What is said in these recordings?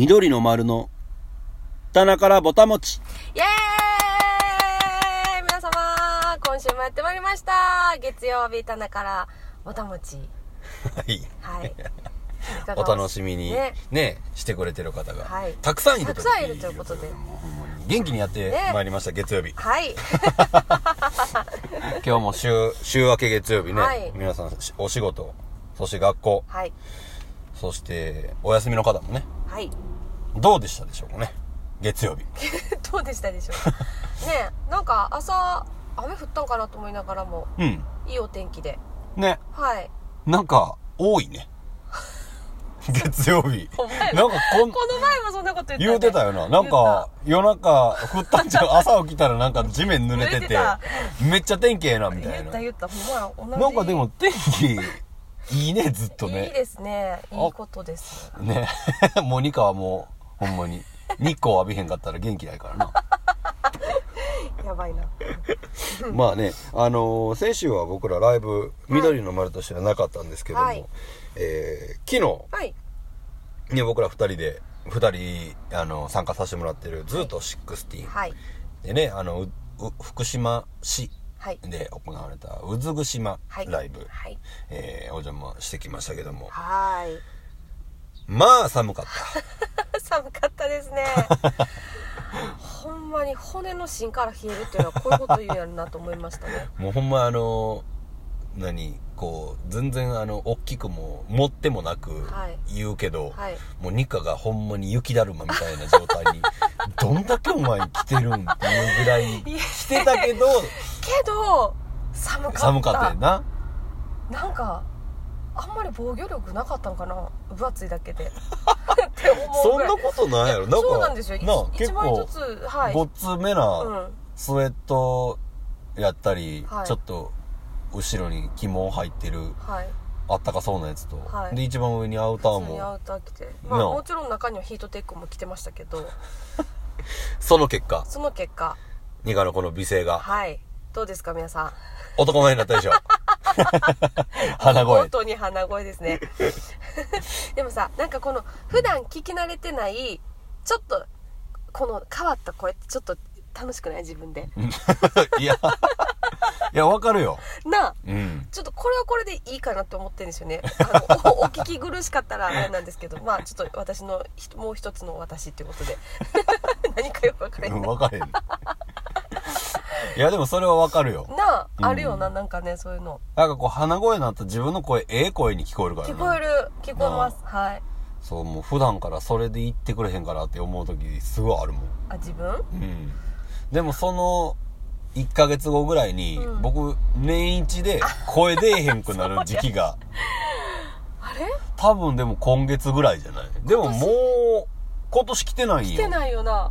緑の丸の棚からぼたもち。イエーイ皆様、今週もやってまいりました。月曜日、棚から、おたもち。はい。はい。お楽しみにねねしてくれてる方が、はいたくさんいるたくさんいるということで元気にやってねまいりました、月曜日。はい。今日も週、週明け月曜日ね、はい皆さんお仕事、そして学校、はい。そしてお休みの方もね、はい。どうでしたでしょうかね。月曜日。どうでしたでしょうか。ねえなんか朝、雨降ったんかなと思いながらも、うん。いいお天気で。ね。はい。なんか、多いね。月曜日。なんかこん、この前もそんなこと言った、ね、言うてたよな。なんか、夜中、降ったんちゃう？朝起きたらなんか地面濡れててめっちゃ天気ええな、みたいな言った。言った。ほんまや、同じ。なんかでも天気、いいね、ずっとね。いいですね。いいことです。ね。モニカはもう、ほんまに、日光浴びへんかったら元気ないからな。やばいな。まあね、あのー先週は僕らライブ、緑の丸としてはなかったんですけども、はいえー昨はい。日、ね、僕ら二人で、二人、あの参加させてもらってる、ズート16はい。でね、あの、うう福島市はい。で行われた、うずぐ島はい。ライブ、はい。えーお邪魔してきましたけども、はーい。まあ寒かった。寒かったですね。ほんまに骨の芯から冷えるっていうのはこういうこと言うんやるなと思いましたね。もうほんまあの何こう全然あの大きくも持ってもなくはい言うけど、はい。もうニカがほんまに雪だるまみたいな状態にどんだけお前着てるんっていうぐらい着てたけどけど、寒かった。寒かったよななんか、あんまり防御力なかったんかな分厚いだけで。そんなことないやろなんかそうなんですよ。一枚ずつ、はい。ごっつめう。なんスウェットやったり、はいちょっと後ろに起毛入ってるはい。あったかそうなやつと、はいで一番上にアウターも普通にアウター着て。まあもちろん中にはヒートテックも着てましたけど、その結果。その結果、ニカのこの美声が。はい。どうですか皆さん？男前になったでしょ。鼻声。本当に鼻声ですね。でもさなんかこの普段聞き慣れてないちょっとこの変わった声ってちょっと楽しくない？自分で。いや、いや、わかるよ。なあ。うん。ちょっとこれはこれでいいかなって思ってるんですよね。あのお お聞き苦しかったらあれなんですけど。まあちょっと私のひもう一つの私っていうことで。何かよく分からへうんんわかれへん。いや、でもそれはわかるよ。なあ、うん。あるよななんかねそういうの。なんかこう、鼻声になったら自分の声、ええ声に聞こえるからな。聞こえる。聞こえます。はい。そう、もう普段からそれで言ってくれへんからって思う時すごいあるもん。あ自分？うん。でもその、1ヶ月後ぐらいに、うん。僕、年一で声出えへんくなる時期が、あれ？多分でも今月ぐらいじゃない？でももう、今年？来てないんよ。来てないよな。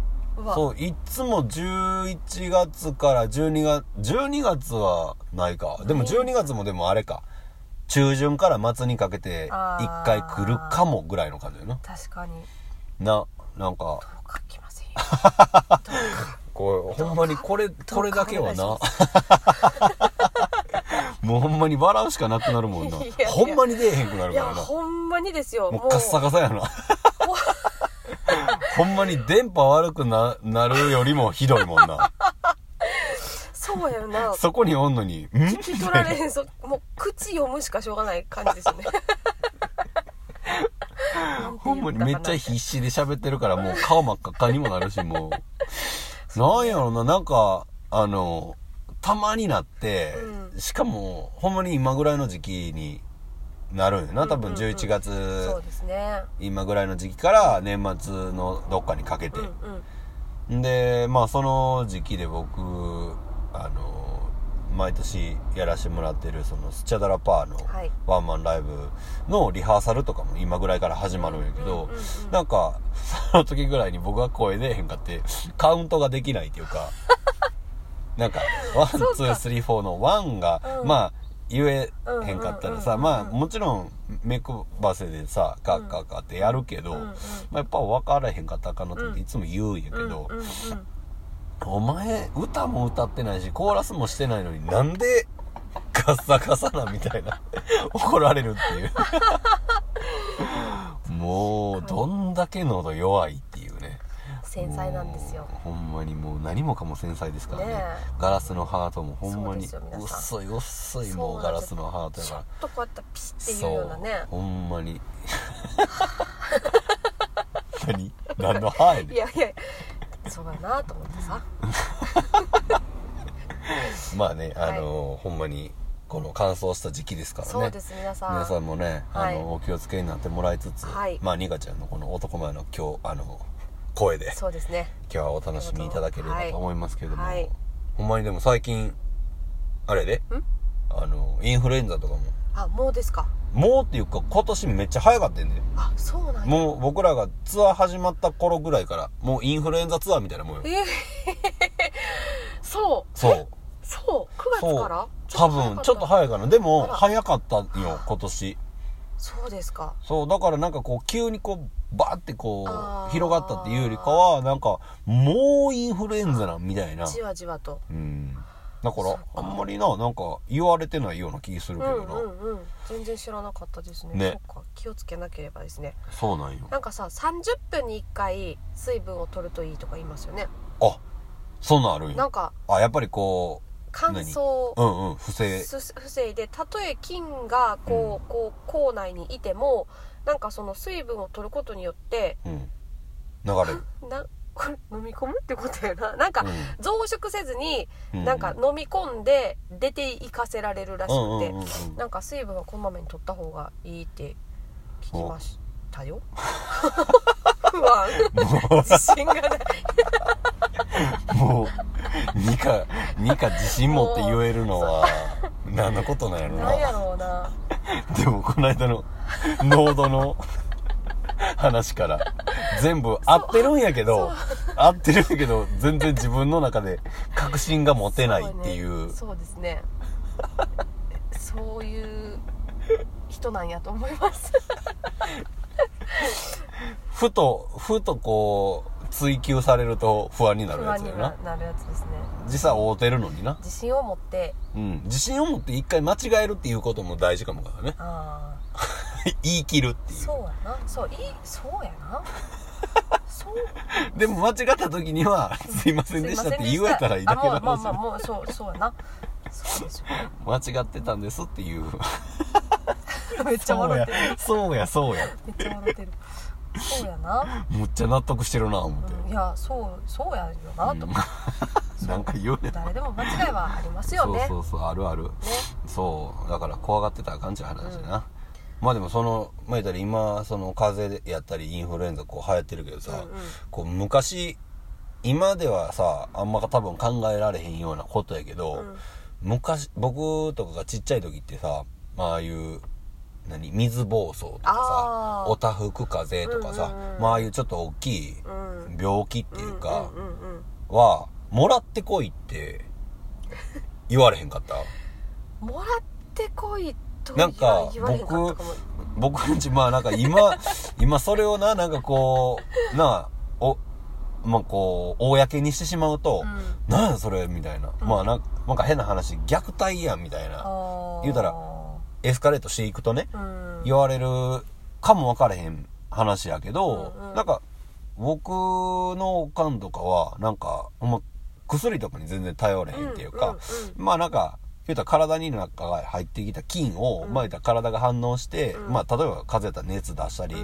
そう、いつも11月から12月、12月はないか。でも12月もでもあれか。中旬から末にかけてあー。1回来るかもぐらいの感じよな。確かに。な、なんか、どうか来ませんよ こう、ほんまにこれ、これだけはな。もうほんまに笑うしかなくなるもんな。ほんまに出えへんくなるからな。ほんまにですよもうカッサカサやな。ほんまに電波悪くな、なるよりもひどいもんな。そうやなそこにおんのに、ん？聞き取られへんそもう口読むしかしょうがない感じですよね ほんまにめっちゃ必死で喋ってるからもう顔真っ赤っかにもなるし、もう。なんやろな、なんか、あの、たまになって、うしかも、ほんまに今ぐらいの時期になるんよな。多分うんうんうん。11月、そうですね。今ぐらいの時期から年末のどっかにかけて。うん。うん。で、まあその時期で僕、あの、毎年やらせてもらってるそのスチャダラパーのはい。ワンマンライブのリハーサルとかも今ぐらいから始まるんやけど、なんかその時ぐらいに僕が声出えへんかってカウントができないっていうか なんかワンツースリーフォーのワンが、うん。まあ言えへんかったらさ、まあもちろん目くばせでさカッカッカッってやるけど、まあ、やっぱ分からへんかったかんのっていつも言うんやけど、お前歌も歌ってないしコーラスもしてないのになんでカッサカサなみたいな 怒られるっていう。もうどんだけ喉弱いっていうね。繊細なんですよ。ほんまにもう何もかも繊細ですからね。ねガラスのハートもほんまに薄い薄いもうガラスのハートやちょっからとこうやってピシッっていうようなね。ほんまに。何？何の歯やねいやいやそうだなと思ってさ。ん まあねあの、ほんまにこの乾燥した時期ですからね。そうです皆さん。皆さんもね、はい。あのお気をつけになってもらいつつ、はい。まあニカちゃんのこの男前の今日あの声でそうですね。今日はお楽しみいただければと思いますけれども、はい。はい。ほんまにでも最近あれで？あのインフルエンザとかもあもうですか。もうっていうか今年めっちゃ早かったんであそうなんや。もう僕らがツアー始まった頃ぐらいからもうインフルエンザツアーみたいなもんよ。えーそう。そう。そう。9そう。月から多分ちょっと早いかな。でも早かったんよ今年。そうですか。そう。だからなんかこう急にこうバーってこう広がったっていうよりかはなんかもうインフルエンザなんみたいな。じわじわと。うんだからあんまりななんか言われてないような気するうんけどな、うんうん全然知らなかったですね。ね。そっか。気をつけなければですね。そうなんよ。なんかさ30分に1回水分を取るといいとか言いますよね。あそんなんあるんや。なんかあやっぱりこ乾燥。ううんうん不正。す防いでたとえ菌がこう,、こう口内にいてもなんかその水分を取ることによってうん。流れる。なこ れ飲み込むってことやな。なんかうん。増殖せずにうん。なんか飲み込んで出ていかせられるらしくて。なんか水分はこまめに取った方がいいって聞きましたよ。不安。自信がない。もうニカニカ自信持って言えるのは何のことなんやろな。んやなろうな。でもこの間の濃度の 話から。全部合ってるんやけど合ってるんやけど全然自分の中で確信が持てないっていう。そうですね。そういう人なんやと思います。ふとふとこう追求されると不安になるやつやな。ななるやつですね。実際会うてるのにな。自信を持って。うん。自信を持って一回間違えるっていうことも大事かもからね。ああ 言い切るっていう。そうやな。そういいそうやな。そう。でも間違った時には「すいませんでした」って言えたらいいだけのあもうまあまあ話もうそうそうやな。そうですよ。ね間違ってたんですっていう。めっちゃ笑ってる。そうやそうや。めっちゃ笑ってる。そうやな、むっちゃ納得してるな思って、うん、いやそうそうやよなと、うん。なんか言うねん。誰でも間違いはありますよね。そうそうそうあるある、そうだから怖がってたらあかんちゅう話だな、まあでもそのまあ言ったら今その風邪でやったりインフルエンザこう流行ってるけどさ、うんうん。こう昔今ではさあんま多分考えられへんようなことやけど、うん。昔僕とかがちっちゃい時ってさまあああいう何水疱瘡とかさおたふく風邪とかさ、うんうんうん。まあああいうちょっと大きいうん。病気っていうかはもらってこいって言われへんかった？もらってこいとなんか言われへんかったかも。僕 んちまあなんか今 今それをななんかこうなあおまあこう公にしてしまうと、うん。なんやそれみたいな、うん。まあなんなんか変な話虐待やんみたいな。言うたらエスカレートしていくとね、うん。言われるかも分からへん話やけど、うんうん。なんか僕のおかんとかはなんかほんま薬とかに全然頼れへんっていうか、まあなんか言うたら体に中が入ってきた菌を、うん。まあ言うたら体が反応して、うん。まあ例えば風邪やったら熱出したり、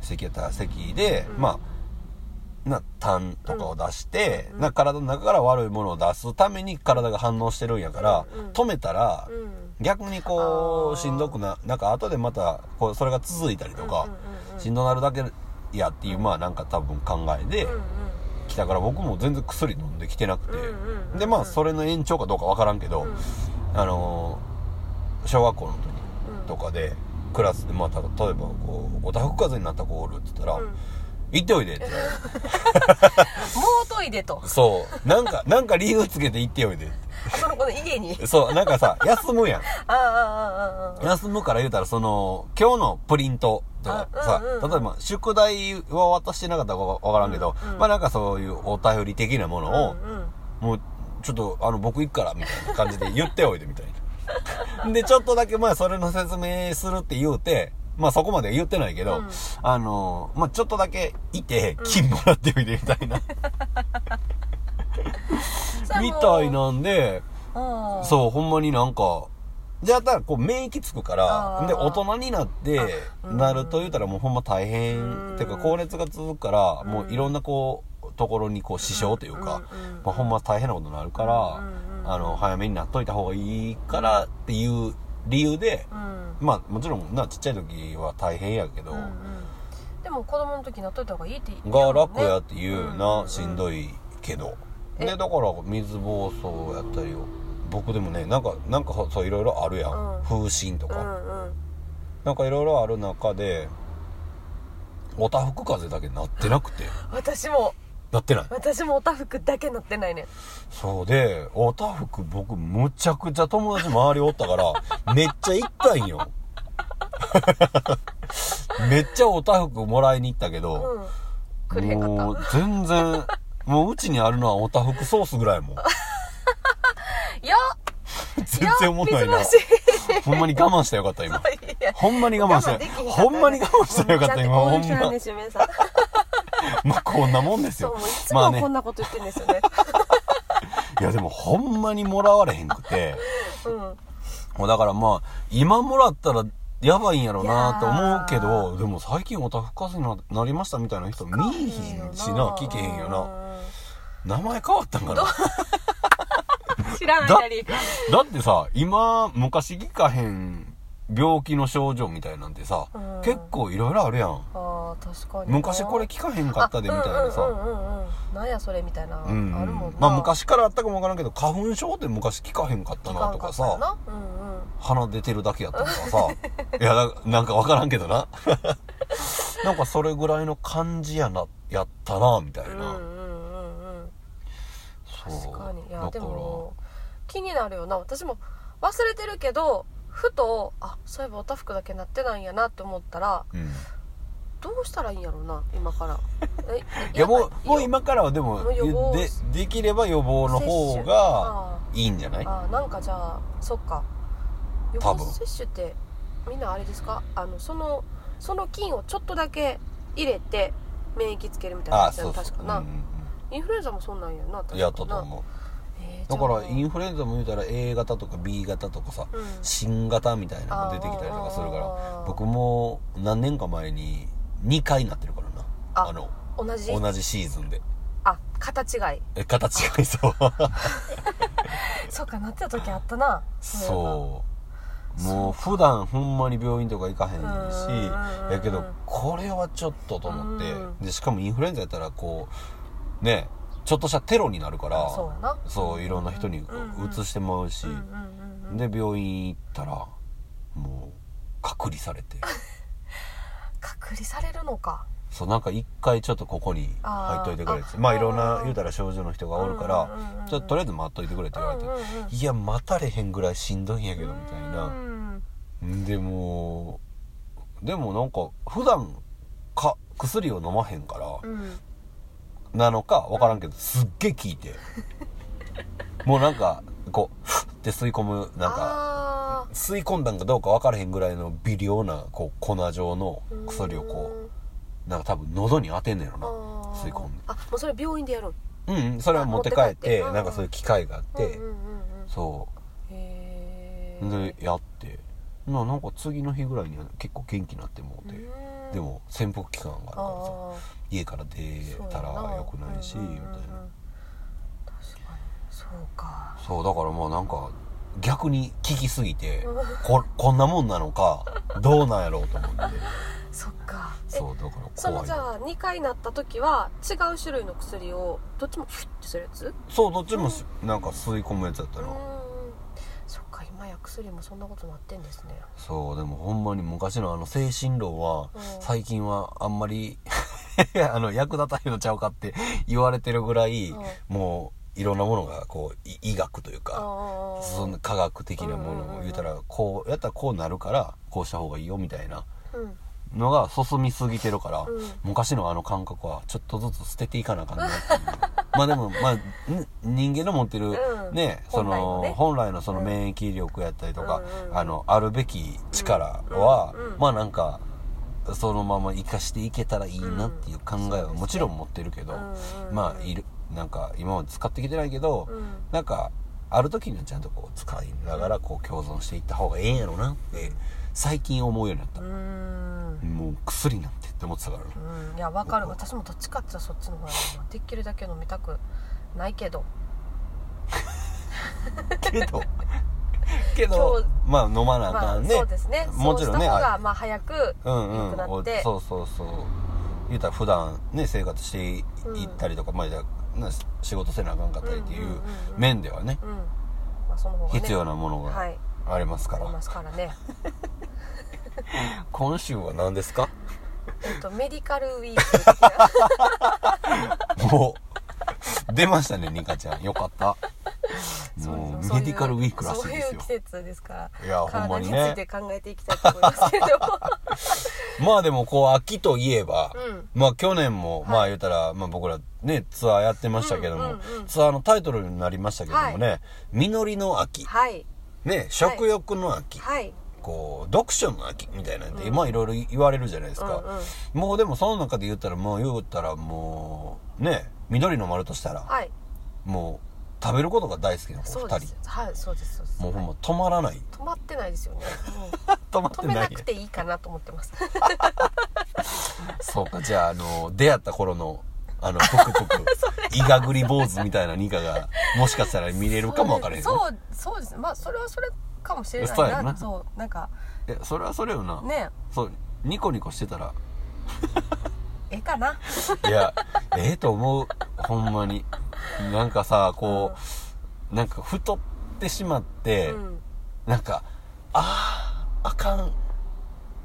咳やったら咳で、うん。まあな痰とかを出して、うん。な体の中から悪いものを出すために体が反応してるんやから、止めたら、うん。逆にこうしんどくななんか後でまたこうそれが続いたりとか、しんどなるだけやっていう、まあなんか多分考えで来たから僕も全然薬飲んできてなくて、でまあそれの延長かどうかわからんけど、うんあのー小学校の時うん。とかでクラスでまあた例えばこうおたふく風邪になった子おるって言ったら「うん。行っておいで」って もうトイレと。そう。なんかなんか理由つけて行っておいでって。その子の家に。そうなんかさ休むやん。あああああああ休むから言うたら、その、今日のプリントとかさ、あうんうんうん。例えば宿題は渡してなかったかわからんけど、うんうん。まあなんかそういうお便り的なものを、うんうん。もう、ちょっと、あの、僕行くから、みたいな感じで言っておいで、みたいな。で、ちょっとだけまあそれの説明するって言うて、まあそこまで言ってないけど、うん。あの、まあちょっとだけいて、金もらってみてみたいな、みたいなんで、うん。そう、ほんまになんか、じゃあ、たらこう免疫つくから、で、大人になって、うん。なると言うたらもうほんま大変、うん。てか高熱が続くから、うんもういろんなこう、ところにこう支障というか、まあ、ほんま大変なことになるから、あの、早めになっといた方がいいからっていう理由で、うん。まあもちろんな、ちっちゃい時は大変やけど、でも子供の時なっといた方がいいって言がうもんね楽やっていうな、んしんどいけど。えで、だから水暴走やったりを、僕でもね、なんか、なんかそういろいろあるやん。うん。風疹とか。うなんかいろいろある中で、おたふく風邪だけなってなくて。私もなってない。私もおたふくだけなってないね。そうで、おたふく僕むちゃくちゃ友達周りおったから、めっちゃ行ったんよ。めっちゃおたふくもらいに行ったけど、うん。もう全然、もううちにあるのはおたふくソースぐらいも よ全然思んないな。ほんまに我慢したらよかった今。ほんまに我慢したほんまに我慢したらよかった今。ほんま まあこんなもんですよい。つまあねもこん。なこと言ってるんですよね いやでもほんまにもらわれへんくて。うんもうだからまあ、今もらったらやばいんやろなと思うけど、でも最近おたふかせにななりましたみたいな人見えへんしな、聞けへんよな。名前変わったんかな？う？ん 知らない間にだってさ、今、昔聞かへん病気の症状みたいなんてさ、うん。結構いろいろあるやん。ああ確かに昔これ聞かへんかったでみたいなさ。あうんうんうんうん。なんやそれみたいな、うんあるもんな。まあ昔からあったかもわからんけど、花粉症って昔聞かへんかった聞なとかさ、な。うんうん。鼻出てるだけやったとかさ、いや、ななんかわからんけどな。なんかそれぐらいの感じやな、やったな、みたいな。うんうんうんうん。そう。確かに。いやでも気になるよな。私も忘れてるけどふとあそういえばおたふくだけなってないんやなって思ったらうん。どうしたらいいんやろうな今から。えいや、もう、もう今からはでも、で、できれば予防の方があいいんじゃない？あなんかじゃあそっか。予防接種ってみんなあれですか？あのそのその菌をちょっとだけ入れて免疫つけるみたいなああ、やつやそうそう。な確かな、うんうんインフルエンザもそんなんやな確かやったと思う。えーだから、インフルエンザも言うたら A 型とか B 型とかさ、うん。新型みたいなのが出てきたりとかするから僕も何年か前に2回なってるからな。ああの、同じ？同じシーズンで。あ形違い。え、形がいそう。そうかなってた時あったな。そう。もう普段ほんまに病院とか行かへんし、やけど、これはちょっとと思って。うん、で、しかもインフルエンザやったらこう、ね、ちょっとしたテロになるから、そういろんな人にこうんうん。う移してもらうしで、病院行ったら、もう、隔離されて。隔離されるのか。そう、なんか一回ちょっとここに入っといてくれって。まあいろんな言うたら症状の人がおるからうんうんうん。うん、ちょっととりあえず待っといてくれって言われて。うんうんうん、いや、待たれへんぐらいしんどいんやけど、みたいな。うんでも、でもなんか、普段か、薬を飲まへんから、うんなのかわからんけど、すっげえ効いて。もうなんか、こう、ふって吸い込む、なんか、あ吸い込んだんかどうかわからへんぐらいの微量な、こう、粉状のー薬をこう、なんか多分喉に当てんねやろな吸い込んで。あもうそれ病院でやるん？うんうんそれは持って帰ってなんかそういう機械があって、そへうえでやって。ななんか次の日ぐらいには結構元気になってもうて。うんでも潜伏期間があるからさあ家から出たらよくないしみたいな。確かに。そうか。そうだからまあなんか逆に聞きすぎてここんなもんなのかどうなんやろうと思って。そっか。えそうだからその怖いな。じゃあ2回なった時は違う種類の薬をどっちもフィッてするやつ？そうどっちもしなんか吸い込むやつやったなうーん。そっか今や薬もそんなことなってんですね。そうでもほんまに昔のあの精神論はうん。最近はあんまり あの役立たへんのちゃうかって言われてるぐらいうん。もういろんなものがこうい医学というあかーその科学的なものを言うたらこうやったらこうなるからこうした方がいいよみたいなうんのが進みすぎてるからうん。昔のあの感覚はちょっとずつ捨てていかなあかんな まあでも、まあ、ん人間の持ってる、うん。ね、その、本来のね。本来のその免疫力やったりとか、うんあの、あるべき力は、まあなんか、そのまま生かしていけたらいいなっていう考えはもちろん持ってるけど、まあ、いる、なんか今まで使ってきてないけど、うん。なんか、ある時にはちゃんとこう使いながらこう共存していった方がええんやろなって、最近思うようになった。う。ん。もう薬なんてって思ってたから。ね。うん。いやわかる。私もどっちかって言ったらそっちの方ができるだけ飲みたくないけど。けど。けどまあ飲まなあまあかんね、そうですね。もちろんねそうした方があまあ早くうん良くなうんって、そうそうそう。言うたら普段ね生活していうんったりとか、まあじゃあな仕事せなあかんかったりっていううんうんうんうん。面ではね、必要なものがはい。ありますから、ありますからね今週は何ですか？えっとメディカルウィーク的なもう。出ましたねニカちゃん。よかった。もうそうメディカルウィークらしいそうですよ。いう季節ですからいやほんま体につにね。いて考えていきたいと思いますけど。まあでもこう秋といえば、うん。まあ去年も、まあ言うたら、まあ僕らね、ツアーやってましたけども、うんうんうん。ツアーのタイトルになりましたけどもね、実りの秋、はい。ね、食欲の秋、はいこう、読書の秋みたいなんで、まあいろいろ言われるじゃないですか。うんうんもうでもその中で言ったら、もう言ったらもう、ね、緑の丸としたら、はいもう食べることが大好きなこそううで二人す。はいそうですそうですもうほんま止まらない。止まってないですよね 止まってな止めないく。ていいかなと思ってます そうか、じゃあ、あの、出会った頃の、あの、ぷくぷく、イガグリ坊主みたいなニカが、もしかしたら見れるかもわからへんね。そうそうですまあそれはそれかもしれないなそうやなそうなんかいや、それはそれよな。ねそう、ニコニコしてたら、ええかないや、ええと思う。ほんまに。なんかさ、こう、なんか太ってしまって、うんなんか、ああ、あかん。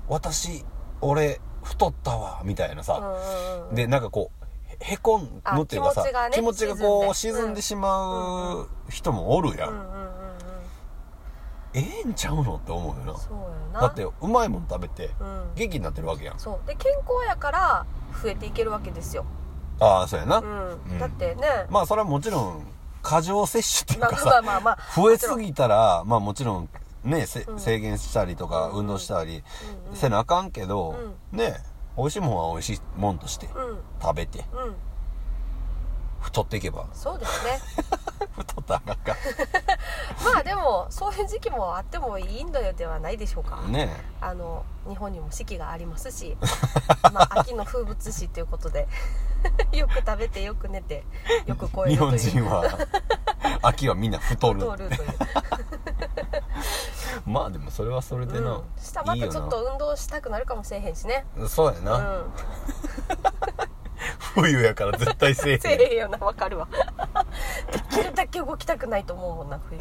私、俺、太ったわ、みたいなさ。うんうんうんで、なんかこう、へへこむっていうかさ、あ気持ちがね気持ちがこう沈んで。しまう人もおるやん。うんうんうんうん。ええんちゃうのって思うよな。そうやな。だって、うまいもん食べて、うん。元気になってるわけやん。そう。で健康やから増えていけるわけですよ。ああ、そうやな。うん、うん。だってね。まあ、それはもちろん、過剰摂取っていうかさ、まあまあまあまあ増えすぎたら、まあもちろん、ね、せうん。制限したりとか、うん運動したりせなあかんけど、うね、美味しいもんは美味しいもんとしてうん。食べて、うん太っていけば、そうですね 太ったらあかんか。まあでもそういう時期もあってもいいんだではないでしょうかねあの日本にも四季がありますし まあ秋の風物詩ということでよく食べてよく寝てよく超え日本人は、秋はみんな太る。太るというまあでもそれはそれでな、うんしまたちょっと運動したくなるかもしれへんしねな。そうやな。うん冬やから絶対せえへん。せえへんよなわかるわ。できるだけ動きたくないと思うもんな冬。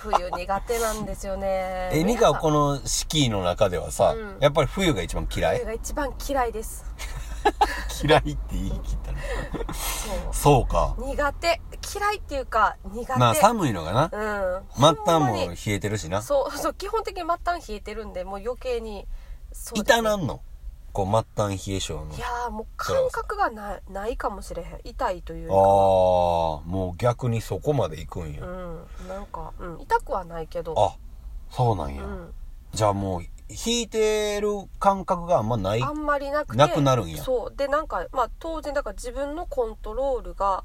冬苦手なんですよね。え、ニカはこの四季の中ではさ、うん。やっぱり冬が一番嫌い？冬が一番嫌いです。嫌いって言い切ったね。そう。そうか。苦手。嫌いっていうか苦手。まあ寒いのかな。うん。末端ほんまに。も冷えてるしな。そうそう基本的に末端冷えてるんでもう余計にそうです痛なんの？こう末端冷え性の。いやーもう感覚がないないかもしれへん痛いというああもう逆にそこまで行くんや。うんなんか、うん、痛くはないけどあ、そうなんや。うんじゃあもう、引いてる感覚があんまない。あんまりなくてなくなるんや。そう。でなんかまあ当然だから自分のコントロールが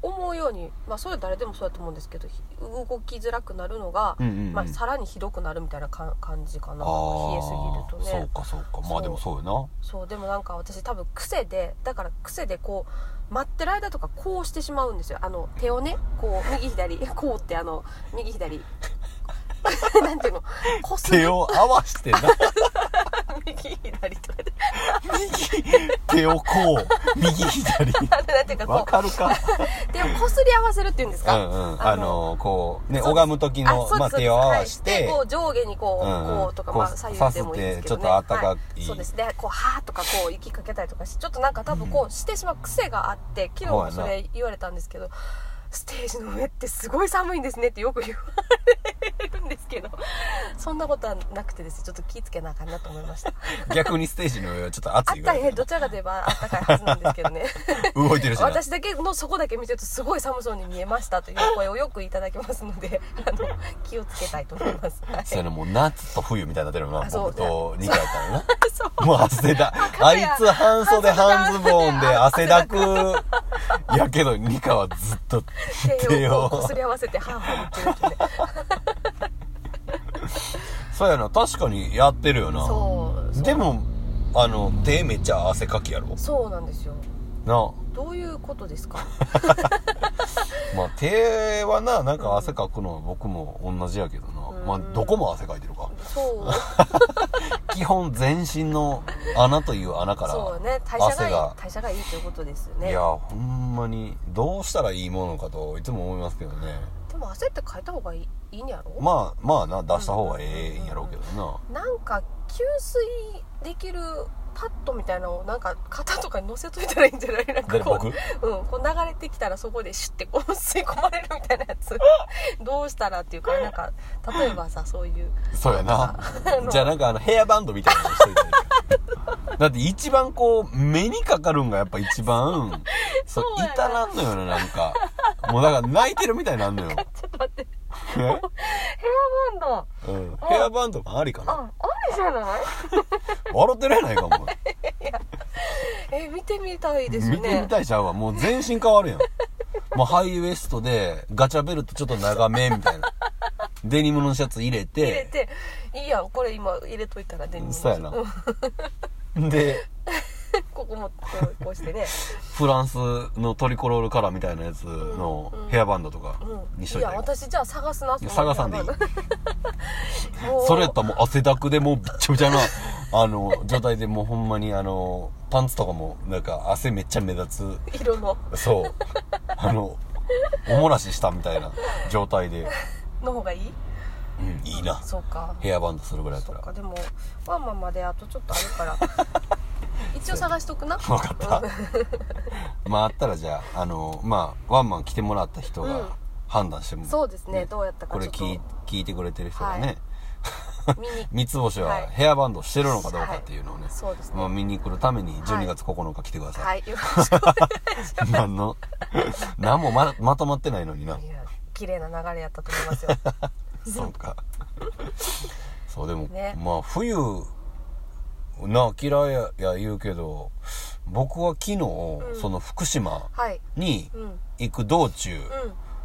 思うようにまあそれは誰でもそうだと思うんですけどひ動きづらくなるのが、うんうんうん。まあ、さらにひどくなるみたいなか感じかな。冷えすぎるとね。そうかそうか。まあでもそうよな。そう。でもなんか私多分癖でだから癖でこう待ってる間とかこうしてしまうんですよ。あの手をねこう右左こうってあの右左 なんていうの？こする。手を合わしてな。右左とかで。右、手をこう、右左。なんていうかわこかるか？う手をこすり合わせるっていうんですうかんうん。あの、こう、ね、そう拝む時の、まあ手を合わはい。しでて、こう上下にこう、うんうん。こうとか、こうまあ、左右でもいいんですけど、ね、さすってちょっと温かい。はいそうです。ねこうはーとかこう息かけたりとかしてちょっとなんか多分こうしてしまう癖があって昨日もそれ言われたんですけどステージの上ってすごい寒いんですねってよく言われるんですけどそんなことはなくてですねちょっと気ぃつけなあかんなと思いました。逆にステージの上はちょっとあ暑いぐらい。ったいどちらかといえばあったかいはずなんですけどね。動いてるしな。私だけのそこだけ見てるとすごい寒そうに見えましたという声をよくいただきますのであの気をつけたいと思います、はい。そうやなもう夏と冬みたいになってるよな僕と2回やったらな もう汗だ。あいつ半袖半ズボンで汗だく。やけどニカはずっと手手を。をこすり合わせてハーハー言って。るってねそうやな確かにやってるよな。そうそう。でもあの手めっちゃ汗かきやろ？そうなんですよ。な。どういうことですか？まあ手はななんか汗かくのは僕も同じやけどな、うん。まあどこも汗かいてるか。そう 基本全身の穴という穴からそうね代謝がいい汗が。代謝がいいということですよね。いやほんまにどうしたらいいものかといつも思いますけどね。でも汗って変えた方がいいいいんやろ？まあまあな出した方がええんやろうけどな。なんか吸水できるパッドみたいなのをなんか肩とかに乗せといたらいいんじゃない？なんかこう,、うん、こう流れてきたらそこでシュッてこう吸い込まれるみたいな。や つどうしたらっていうかなんか例えばさそういう。そうやな。じゃあなんかあのヘアバンドみたいなのしといて だって一番こう目にかかるんがやっぱ一番。そうそんのよななんか。もうだから泣いてるみたいになんのよ。ちょっと待って。えヘアバンド。うん。ヘアバンドもありかな。あありじゃない？笑ってるやないかも。え見てみたいですね。見てみたいちゃうわ。もう全身変わるやん。もうハイウエストでガチャベルトちょっと長めみたいな。デニムのシャツ入れて。入れて。いいやんこれ今入れといたらデニムのそうやな。うんで ここもこうこうしてね。フランスのトリコロールカラーみたいなやつのうんヘアバンドとかうん。にしといたらいい。いや私じゃあ探すなその。探さんでいい。もう。それやったらもう汗だくでもうびっちゃびちゃな あの状態でもうほんまにあのパンツとかもなんか汗めっちゃ目立色の。つそう。あのおもらししたみたいな状態で、の方がいい？うん、いいな。そうか。ヘアバンドするぐらいだったそっか。らでもワンマンまであとちょっとあるから一応探しとくな。分かった。まああったらじゃああのまあワンマン来てもらった人うん。が判断しても、そうですね。どうやったかこれちょっと。聞い聞いてくれてる人がね、見に。三つ星ははい。ヘアバンドしてるのかどうかっていうのをね、そうですね。まあ、見に来るために12月9日来てください、はい。よろしくお願いします。何の？何もままとまってないのにな。いや綺麗な流れやったと思いますよ。そうか。そうでも、ね。まあ冬な嫌いやや言うけど僕は昨日、ん。その福島はい。にうん。行く道中、うん。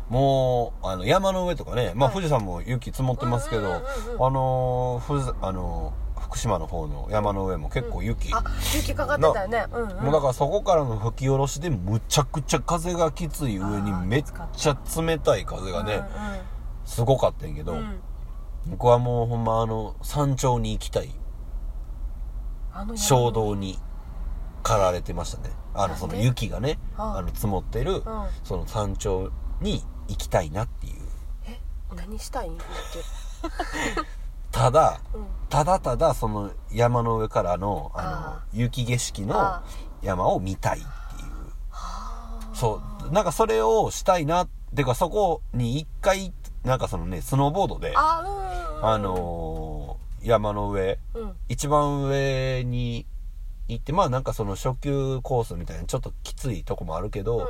もうあの山の上とかね、まあ、はい富士山も雪積もってますけど、うんうんうんうんあのー富士あのー福島の方の山の上も結構雪、あ雪かかってたよね。うんうん。もうだからそこからの吹き下ろしでむちゃくちゃ風がきつい上にあーめっちゃ冷たい風がね、すごかったんやけど、うんうんうん。僕はもうほんまあの山頂に行きたい衝動に駆られてましたね。あのその雪がねあの積もってるうん。その山頂に行きたいなっていう。え？何したい？んって。ただうん。ただただその山の上からのああの雪景色のあ山を見たいっていう。はあ。そう。なんかそれをしたいなっていうかそこに一回なんかそのねスノーボードであのー山の上。うん。一番上に行ってまあなんかその初級コースみたいなちょっときついとこもあるけど、うん。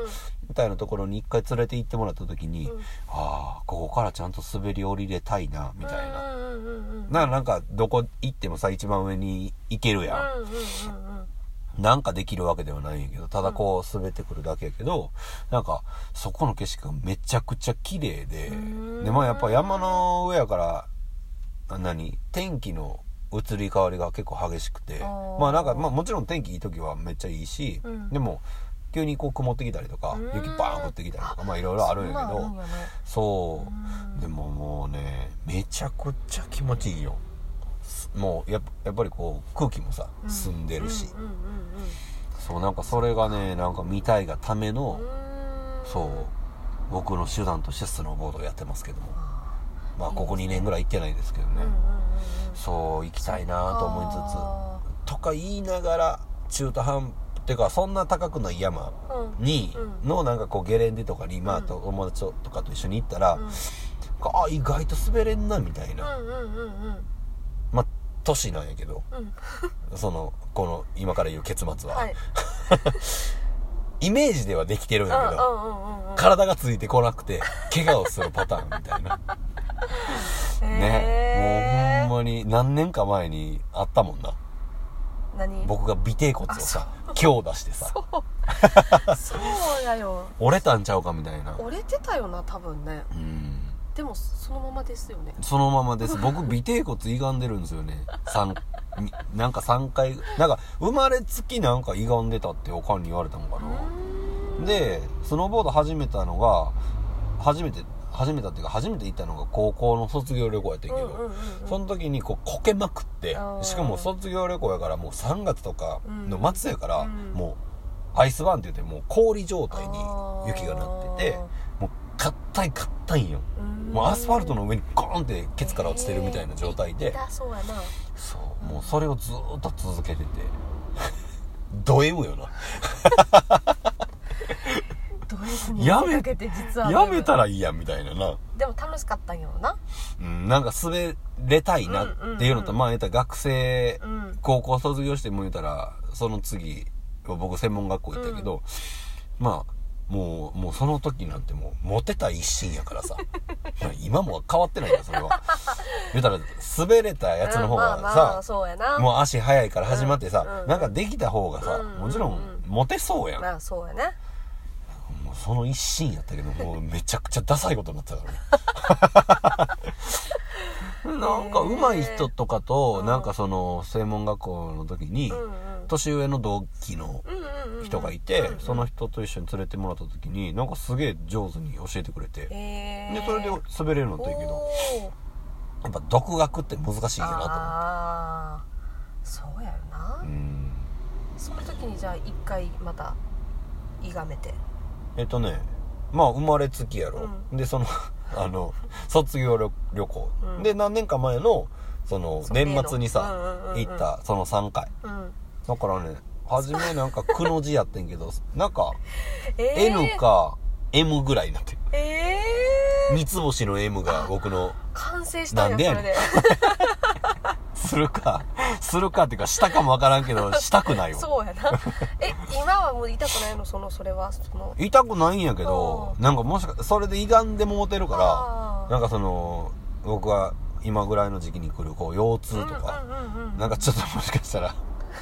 みたいなところに一回連れて行ってもらった時に、うん。ああここからちゃんと滑り降りれたいなみたいな、うんうんうんうんななんかどこ行ってもさ一番上に行けるやん、うんうんうんうんなんかできるわけではないんやけどただこう滑ってくるだけやけど、なんかそこの景色がめちゃくちゃ綺麗でん。でまあやっぱ山の上やからあ何？天気の移り変わりが結構激しくて。まあなんか、まあ、もちろん天気いい時はめっちゃいいし、うん。でも急にこう曇ってきたりとかうん。雪バーン降ってきたりとかまあいろいろあるんやけど。そうう。ん。でももうねめちゃくちゃ気持ちいいよ。すもうやっぱやっぱりこう空気もさ澄んでるし、そうなんかそれがねなんか見たいがための、うん。そう僕の手段としてスノーボードをやってますけども。あまあここ2年ぐらい行ってないですけどね、そう行きたいなと思いつつ。とか言いながら中途半てかそんな高くない山うん。に、うん。のなんかこうゲレンデとかに、まあ、うん。友達とかと一緒に行ったら、うん。あ意外と滑れんなみたいな、まあ年なんやけど。うん。そのこの今から言う結末は、はい。イメージではできてるんやけど、体がついてこなくて怪我をするパターンみたいな ねもうほんまに何年か前にあったもんな。何？僕が尾てい骨をさ強打してさ。そう。やよ。折れたんちゃうかみたいな。折れてたよな多分ね。うん。でもそのままですよね。そのままです。僕尾てい骨歪んでるんですよね。三みなんか3回なんか生まれつきなんか歪んでたっておかんに言われたのかうなでスノーボード始めたのが初めて始めたっていうか初めて行ったのが高校の卒業旅行やったんやけど、うんうんうんうん。その時にこうこけまくってしかも卒業旅行やからもう3月とかの末やから、うんもうアイスバーンって言ってもう氷状態に雪がなっててもう硬い硬いんよ。うんもうアスファルトの上にゴーンってケツから落ちてるみたいな状態で、痛そうやな。そうもうそれをずーっと続けてて。ド M よなド S にやめかけて実はやめたらいいやんみたいなな。でも楽しかったんやろな。うん、なんか滑れたいなっていうのと、うんうんうん。まあ言ったら学生、うん高校卒業しても言うたら、その次、僕専門学校行ったけど、まあ、もう、もうその時なんてもう、モテた一心やからさ。まあ今も変わってないよ、それは。言うたら、滑れたやつの方がうんまあまあさ、そうやな。もう足早いから始まってさ、うんうんなんかできた方がさ、うんうんもちろん、モテそうやん。まあそうやねその一心やったけど、もうめちゃくちゃダサいことになってたからね。なんか上手い人とかと、なんかその専門学校の時に、年上の同期の人がいて、その人と一緒に連れてもらった時に、なんかすげえ上手に教えてくれて、で、それで滑れるのといいけど、やっぱ独学って難しいんやなと思って。ああそうやよな、うん。その時にじゃあ一回またいがめてえっとね、まあ生まれつきやろ。で、その、あの、卒業旅旅行、うん。で、何年か前の、その、年末にさ、うんうんうんうん。行った、その3回。うん。だからね、初めなんか、くの字やってんけど、なんか、えー、N か M ぐらいになって。る。ええー、三つ星の M が僕の、完成したんなんでやねん するか、するかっていうか、したかもわからんけど、したくないわ。そうやな。え今はもう痛くないの？そのそれは？その。痛くないんやけど、うんなんかもしか、それで歪んでもうてるからなんかその、僕は今ぐらいの時期に来る、こう、腰痛とか、うんうんうんうんなんかちょっともしかしたら、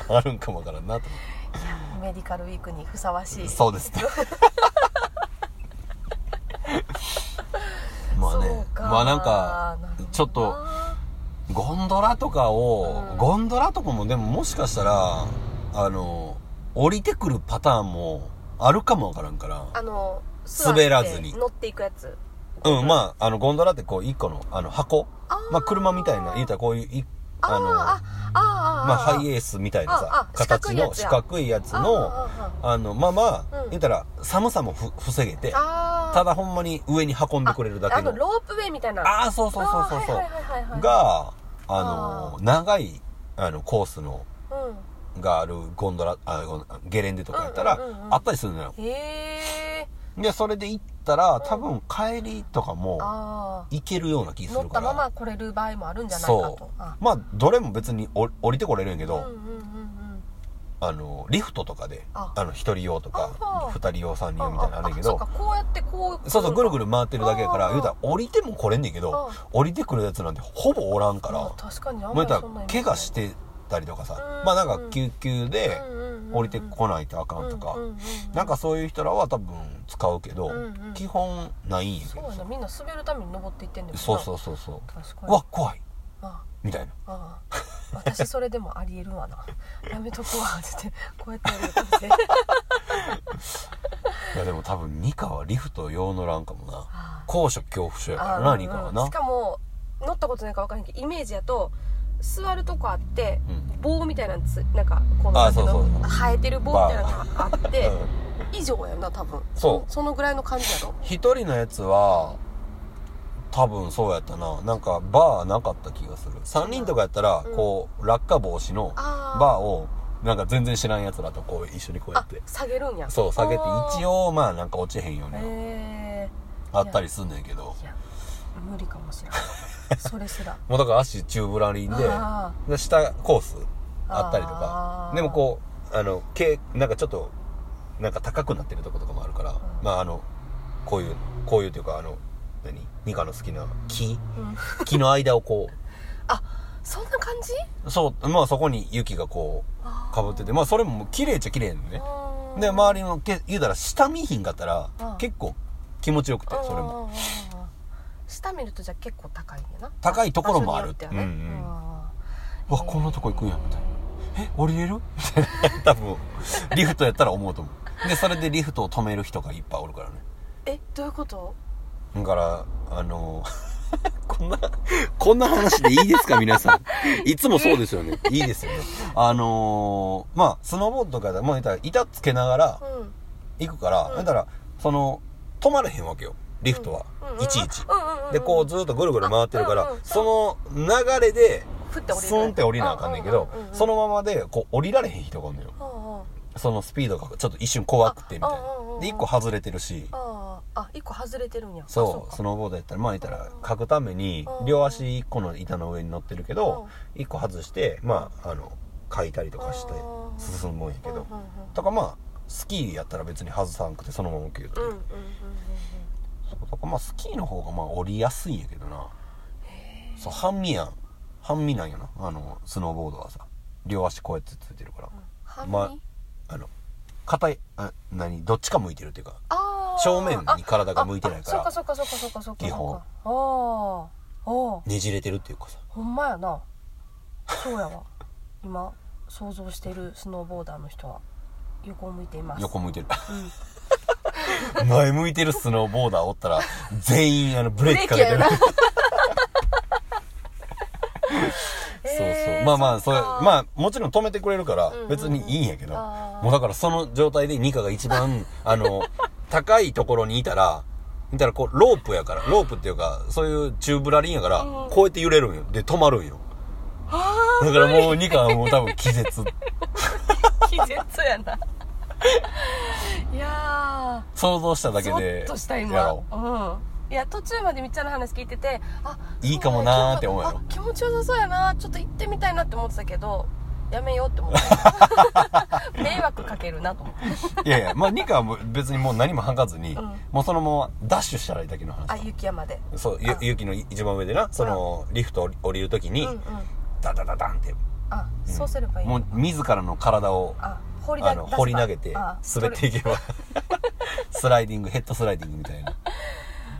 あるんかもわからんなと思メディカルウィークにふさわし。い。そうです。ね。まあね。そう、か。まあなんかなるほどな、ちょっと、ゴンドラとかを、うん。ゴンドラとかもでももしかしたら、あの、降りてくるパターンもあるかもわからんから。あの滑らずに。乗っていくやつ。うん、まあ、あの、ゴンドラってこう、一個の、あの、箱。まあ、車みたいな、言うたらこういう、いあの、あーあまあ、ハイエースみたいなさ形の四四角いやつあの、ああの、まあまあうん、言ったら、寒さもふ防げて、ただほんまに上に運んでくれるだけの。あの。ロープウェイみたいな。ああ、そうそうそうそう。が、あの、長い、あの、コースの、うがあるゴンドラ、あゲレンデとかやったらあったりするのよ。んへえで、それで行ったら、多分帰りとかも、あ行けるような気あするから。乗ったまま来れる場合もあるんじゃないかと。そう。あ。まあ、どれも別に降降りてこれるんやけど、あの、リフトとかで、あ。あの、一人用とかあ、二人用、三人用みたいなのあるけどそうか、こうやってこうそうそう、ぐるぐる回ってるだけやから、言うたら降りても来れんねんけどあ、降りてくるやつなんてほぼおらんから、まあ確かにあんまり怪我してたりとかさう、んまあなんか救急で降りてこないとあかんとかなんかそういう人らは多分使うけど基本ないんやけどさ。そうやな。みんな滑るために登っていってんそうそううそう。そう。わ、怖い。あみたいな。ああ。私それでもありえるわな。やめとくわ。ってこうやってやるかもしれんいやでも多分ニカはリフト用のらんかもな。あ。高所恐怖症やからあな、ニカはな。し。かも乗ったことないか分からんけどイメージやと座るとこあって、うん。棒みたいなのつなんかこの生えてる棒みたいなのがあって、うん以上やな多分。そう。そのぐらいの感じやろ。一人のやつは、多分そうやったな。なんかバーなかった気がする。三人とかやったら、うん。こう、落下防止のバーをなんか全然知らんやつらとこう一緒にこうやあって。下げるんや。そう下げて一応応まあなんか落ちへんようにへえあったりすんねんけど。無理かもしれない それすら。もうだから足チューブラリンであで下コースあったりとか。でもこうあのけなんかちょっとなんか高くなってるとことかもあるから、まああのこういうこういうっていうかあの何ミカの好きな木？うん。木の間をこ あそんな感じ？うそうまあそこに雪がこうかぶってて。まあそれも綺麗っちゃ綺麗なのね。で周りのけ言うたら下見ひんかったらうん。結構気持ちよくてうんそれも下見るとじゃあ結構高いねんな。高いところもある。ってはね。うんうん。わこんなとこ行くんやみたいな。え降りれる？みたいな多分リフトやったら思うと思う。でそれでリフトを止める人がいっぱいおるからね。ーえどういうこと？だからあの こんなこんな話でいいですか皆さん。いつもそうですよね。いいですよね。あのーまあスノーボードとかで、たら板つけながらうん。行くから、うん。だからその止まれへんわけよリフトは、うん。うん。いちいち、でこうずっとぐるぐる回ってるから、その流れでスンって降りなあかんねんけど、そのままでこう降りられへん人がおんのよ。そのスピードがちょっと一瞬怖くてみたいな。で一個外れてるしあああ一個外れてるんや。あそうか。スノーボードやったらまあ言ったら書くためにうん。両足一個の板の上に乗ってるけど一個外してまああの書いたりとかしてうん。進むんやけど。とかまあスキーやったら別に外さんくてそのまま受けるとう。んうとかまあスキーの方がまあ降りやすいんやけどな。そう半身やん。半身なんやな。あのスノーボードはさ。両足こうやってついてるから。まあの片いあ何どっちか向いてるっていうか。あー正面に体が向いてないから。そっかそっかそっかそっかそっか基本。ああねじれてるっていうかさ。ほんまやな。そうやわ。今想像してるスノーボーダーの人は。横を向いています。横向いてる。うん。前向いてるスノーボーダーおったら全員あのブレーキかけてる。そうそう、えーまあまあそれまあもちろん止めてくれるから別にいいんやけど、もうだからその状態でニカが一番あの高いところにいたらいたらこうロープやからロープっていうかそういうチューブラリンやから、うん。こうやって揺れるんよ。で止まるんよ。あだからもうニカはもう多分気絶。あ 気絶やな。いや想像しただけーゾでッとしたや今ろう。ん。いや途中までみっちゃんの話聞いててあいいかもなーって思うやろ。あ気持ちよさそうやなちょっと行ってみたいなって思ってたけどやめようって思って 迷惑かけるなと思ってう。いやいやまあニカは別にもう何も吐かずに、うん。もうそのままダッシュしたらいいだけの話。あ雪山で。そうゆあ。雪の一番上でなそのリフト降りる時に、うんうん。ダダダダンって。あそうすればいいもう自らの体をあ掘りだあの掘り投げてあ滑っていけば。スライディングヘッドスライディングみたいな。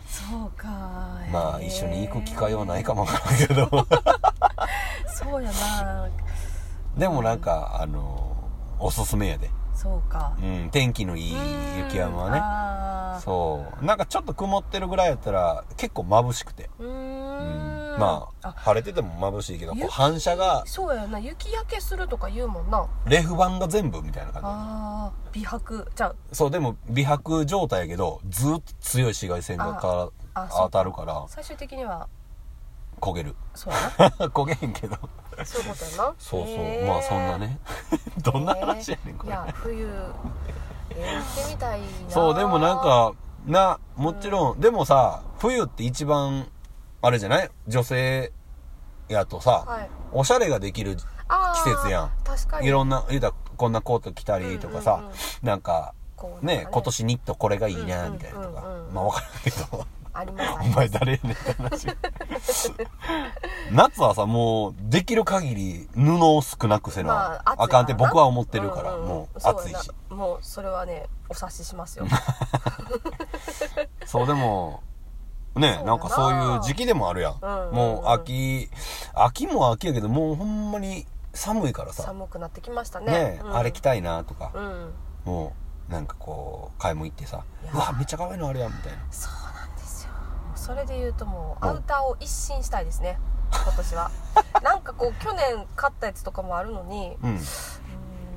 そうか。まあ一緒に行く機会はないかもわからんけど。そうやなでもなんかあのおすすめやで、そうか。うん、天気のいい雪山はね。ねそう。なんかちょっと曇ってるぐらいやったら結構眩しくて、うん。ん。まああ。晴れてても眩しいけどこう雪反射がそうやな。雪焼けするとか言うもんな。レフ板が全部みたいな感あー。美白。じゃあ。じそうでも美白状態やけどずっと強い紫外線がかあ当たるから。最終的には焦げる。そう 焦げへんけど。そういうことやな。そうそう、へーまあそんなね。どんな話やねんこれ。いや冬。えー行ってみたいな。そうでもなんかなもちろん、でもさ冬って一番あれじゃない？女性やとさ、はい。おしゃれができる季節やん。確かに。いろんな言うたらこんなコート着たりとかさ、うんうんうんなんかこうなんかね。今年ニットこれがいいなうんみたいなとか、うんうんうんまあ分からんけどあります。あお前誰やねんって話。夏はさもうできる限り布を少なくせな、まああかんって僕は思ってるから、んんん。もう暑いし。なもうそれはねお察ししますよ。そうでもねな。なんかそういう時期でもあるやん、うんうんうん。もう秋秋も秋やけどもうほんまに寒いからさ。寒くなってきましたね。ね、うん。あれ着たいなとか、うん。もうなんかこう買い物行ってさうわめっちゃ可愛いのあるやんみたいな。そうそれで言うともううんアウターを一新したいですね。今年は。なんかこう去年買ったやつとかもあるのにうん。うん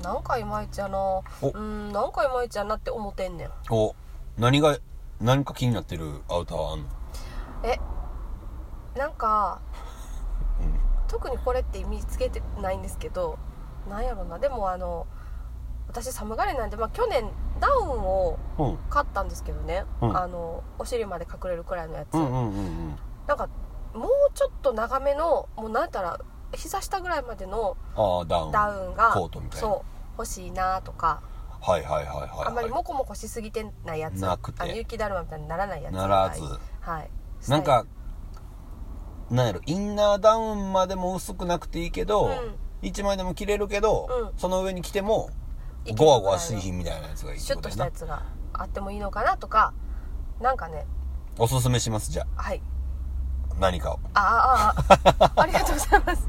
なんかいまいちやなお。うんなんかいまいちやなって思ってんねん。お。何が何か気になってるアウターはあんの？えなんかうん。特にこれって見つけてないんですけどなんやろな。でもあの私寒がりなんで、まあ、去年ダウンをうん。買ったんですけどね、うん。あのお尻まで隠れるくらいのやつ、うんうんうんうんなんかもうちょっと長めのもうなんやったら膝下ぐらいまでのダウン。ダウンがコートみたいな。そう欲しいなとか、はいはいはいはい、はい、あんまりモコモコしすぎてないやつ。なくて。あの雪だるまみたいにならないやつ。ならず。はい。なんかなんやろインナーダウンまでも薄くなくていいけど、うん。一枚でも着れるけど、うん。その上に着てもゴワゴワしいひんみたいなやつがいいっシュッとしたやつがあってもいいのかなとかなんかねおすすめしますじゃはい。あ何かを。ああああありがとうございます。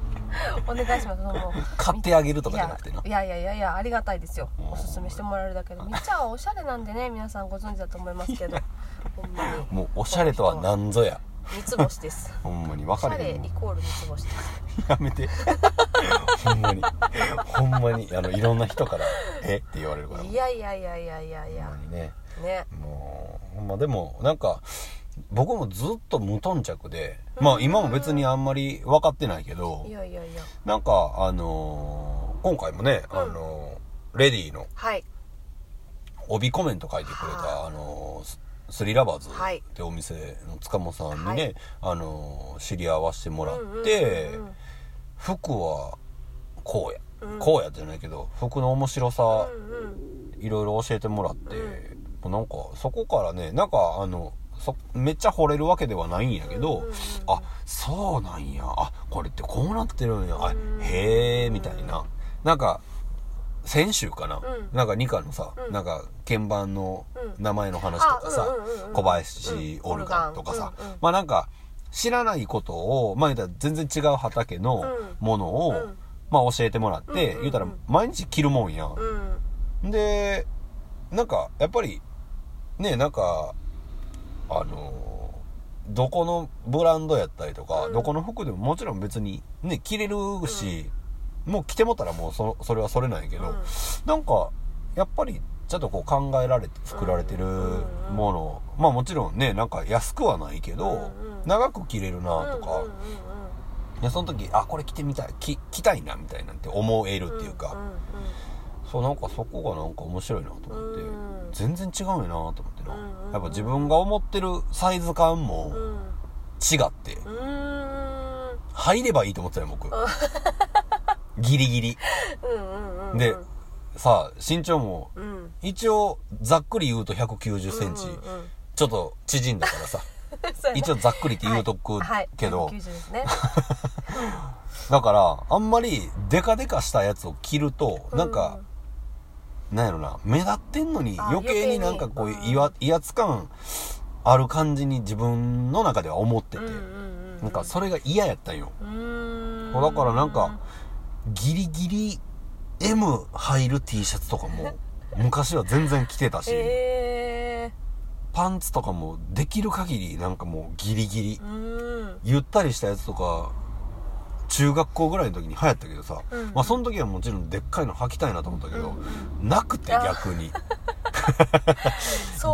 お願いします。どうも買ってあげるとかじゃなくてないやいやいやいやありがたいですよ。うん。おすすめしてもらえるだけで。みっちゃんはおしゃれなんでね皆さんご存知だと思いますけど。ほんまに。もうおしゃれとは何ぞや三つ星です。ほんまに。分かれへんイコール三つ星です。やめて。ほんまに。ほんまに。あのいろんな人から「え？っ?」て言われるから。いやいやいやいやいや。いほんやまにね。ね。もうほんまでもなんか僕もずっと無頓着でまあ今も別にあんまり分かってないけどいやいやいや。なんかあのー今回もね、あのーレディのはい。帯コメント書いてくれた、あのーススリラバーズはい。ってお店の塚本さんにね、はい。あのー知り合わせてもらって、服はこうや、うん。こうやじゃないけど服の面白さ、いろいろ教えてもらって、もうなんかそこからねなんかあのそめっちゃ惚れるわけではないんやけど、うんうんうんあそうなんや。あこれってこうなってるんや。あうん。へえみたいな。なんか先週かな、うん。なんかニカのさ、うん。なんか鍵盤のうん。名前の話とかさ、あうんうんうんうん。小林オルガンとかさ、うんうんまあなんか知らないことを、まあ言ったら全然違う畑のものを、うん。まあ教えてもらって、うんうんうん。言うたら毎日着るもんやん。うん。で、なんか、やっぱり、ね、なんか、あのーどこのブランドやったりとか、うん。どこの服でももちろん別にね、着れるし、もう着てもったらもうそそれはそれなんやけど、うん。なんか、やっぱり、ちょっとこう考えられて作られてるもの、まあもちろんね、なんか安くはないけど、うんうん長く着れるなとか、うんその時、あ、これ着てみたい、着着たいなみたいなんて思えるっていうか、そうなんかそこがなんか面白いなと思って、うん。全然違うんやなと思ってな、うんうんやっぱ自分が思ってるサイズ感もうん。うん違って、うんうん。入ればいいと思ってたよ僕 ギリギリ。うんうんうんでさあ身長もうん。一応ざっくり言うと1 9 0センチ、うんうんうん。ちょっと縮んだからさ。一応ざっくりって言うとくはいけど、はい。190ですね。だからあんまりデカデカしたやつを着るとなんか、なんやろな目立ってんのにあ余計になんかこう威圧感ある感じに自分の中では思ってて、うんうんうんなんかそれが嫌やったんよ、だからなんかギリギリ M 入る T シャツとかも 昔は全然着てたし、え。パンツとかもできる限りなんかもうギリギリ。ー、うん。ゆったりしたやつとか中学校ぐらいの時に流行ったけどさ、うん。まあその時はもちろんでっかいの履きたいなと思ったけど、なくて逆に。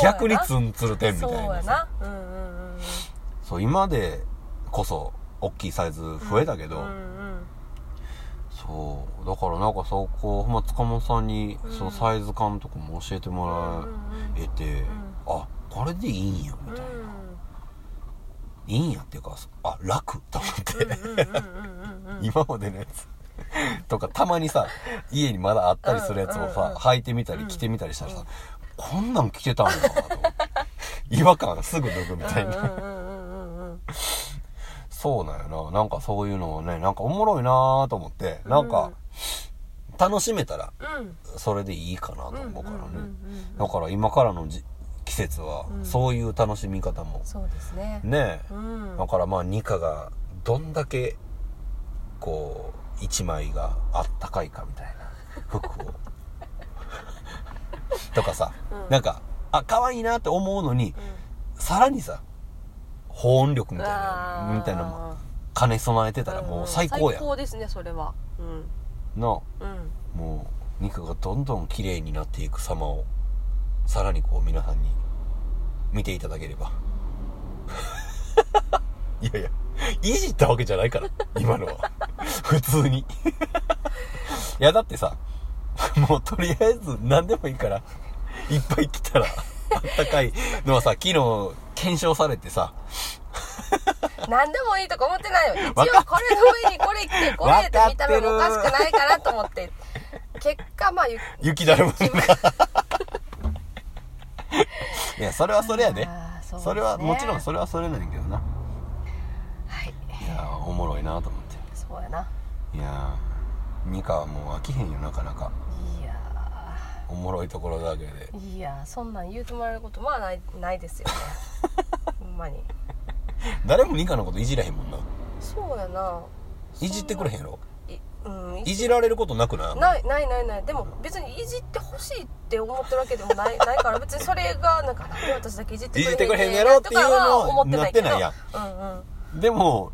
逆にツンツルテンみたいなさ。な。うんうんうん。そう今でこそ大きいサイズ増えたけど、うんうんそう。だからなんかそうこうほんま塚本さんにうん。そのサイズ感とかも教えてもらえて、あこれでいいんやみたいな、いいんやっていうかあ楽と思って、うんうんうんうんうんうん。今までのやつ。とかたまにさ家にまだあったりするやつをさ、うんうんうん履いてみたり着てみたりしたらさ、こんなん着てたんやなと 違和感すぐ脱ぐみたいな、そうなんやな。なんかそういうのをねなんかおもろいなと思ってなんか楽しめたらうん。それでいいかなと思うからね、だから今からのじ季節はうん。そういう楽しみ方もそうですね。ねえ、うん。だからまあニカがどんだけこう一枚があったかいかみたいな服を。とかさ、うん。なんかあ可愛いなって思うのにさらにさ保温力みたいなみたいなのも兼ね備えてたらもう最高やん、最高ですねそれは。うん。なうん。もう肉がどんどん綺麗になっていく様をさらにこう皆さんに見ていただければ。いやいやいじったわけじゃないから今のは。普通に。いや、だってさ、もうとりあえず何でもいいから、いっぱい来たら、あったかいのはさ、昨日検証されてさ、何でもいいとか思ってないよ 一応これの上にこれ着てこれって見た目もおかしくないかなと思って結果まあゆ雪だるまが。いや、それはそれやで。そねそれは、もちろんそれはそれなんやけどな。はいいやー、おもろいなと思って。そうやないやー、ニカはもう飽きへんよ、なかなか。おもろいところだけで。ーいやーそんなん言うてもらえることまあないないですよね。ほんまに。誰もニカのこといじらへんもんな。そうやな。いじってくれへんやろ？いうんいじられることなくな。いないないないない。でも別にいじってほしいって思ってるわけでもない ないから別にそれがなんか私だけいじってくれへんやろっていうのはなってないうんうん。でも、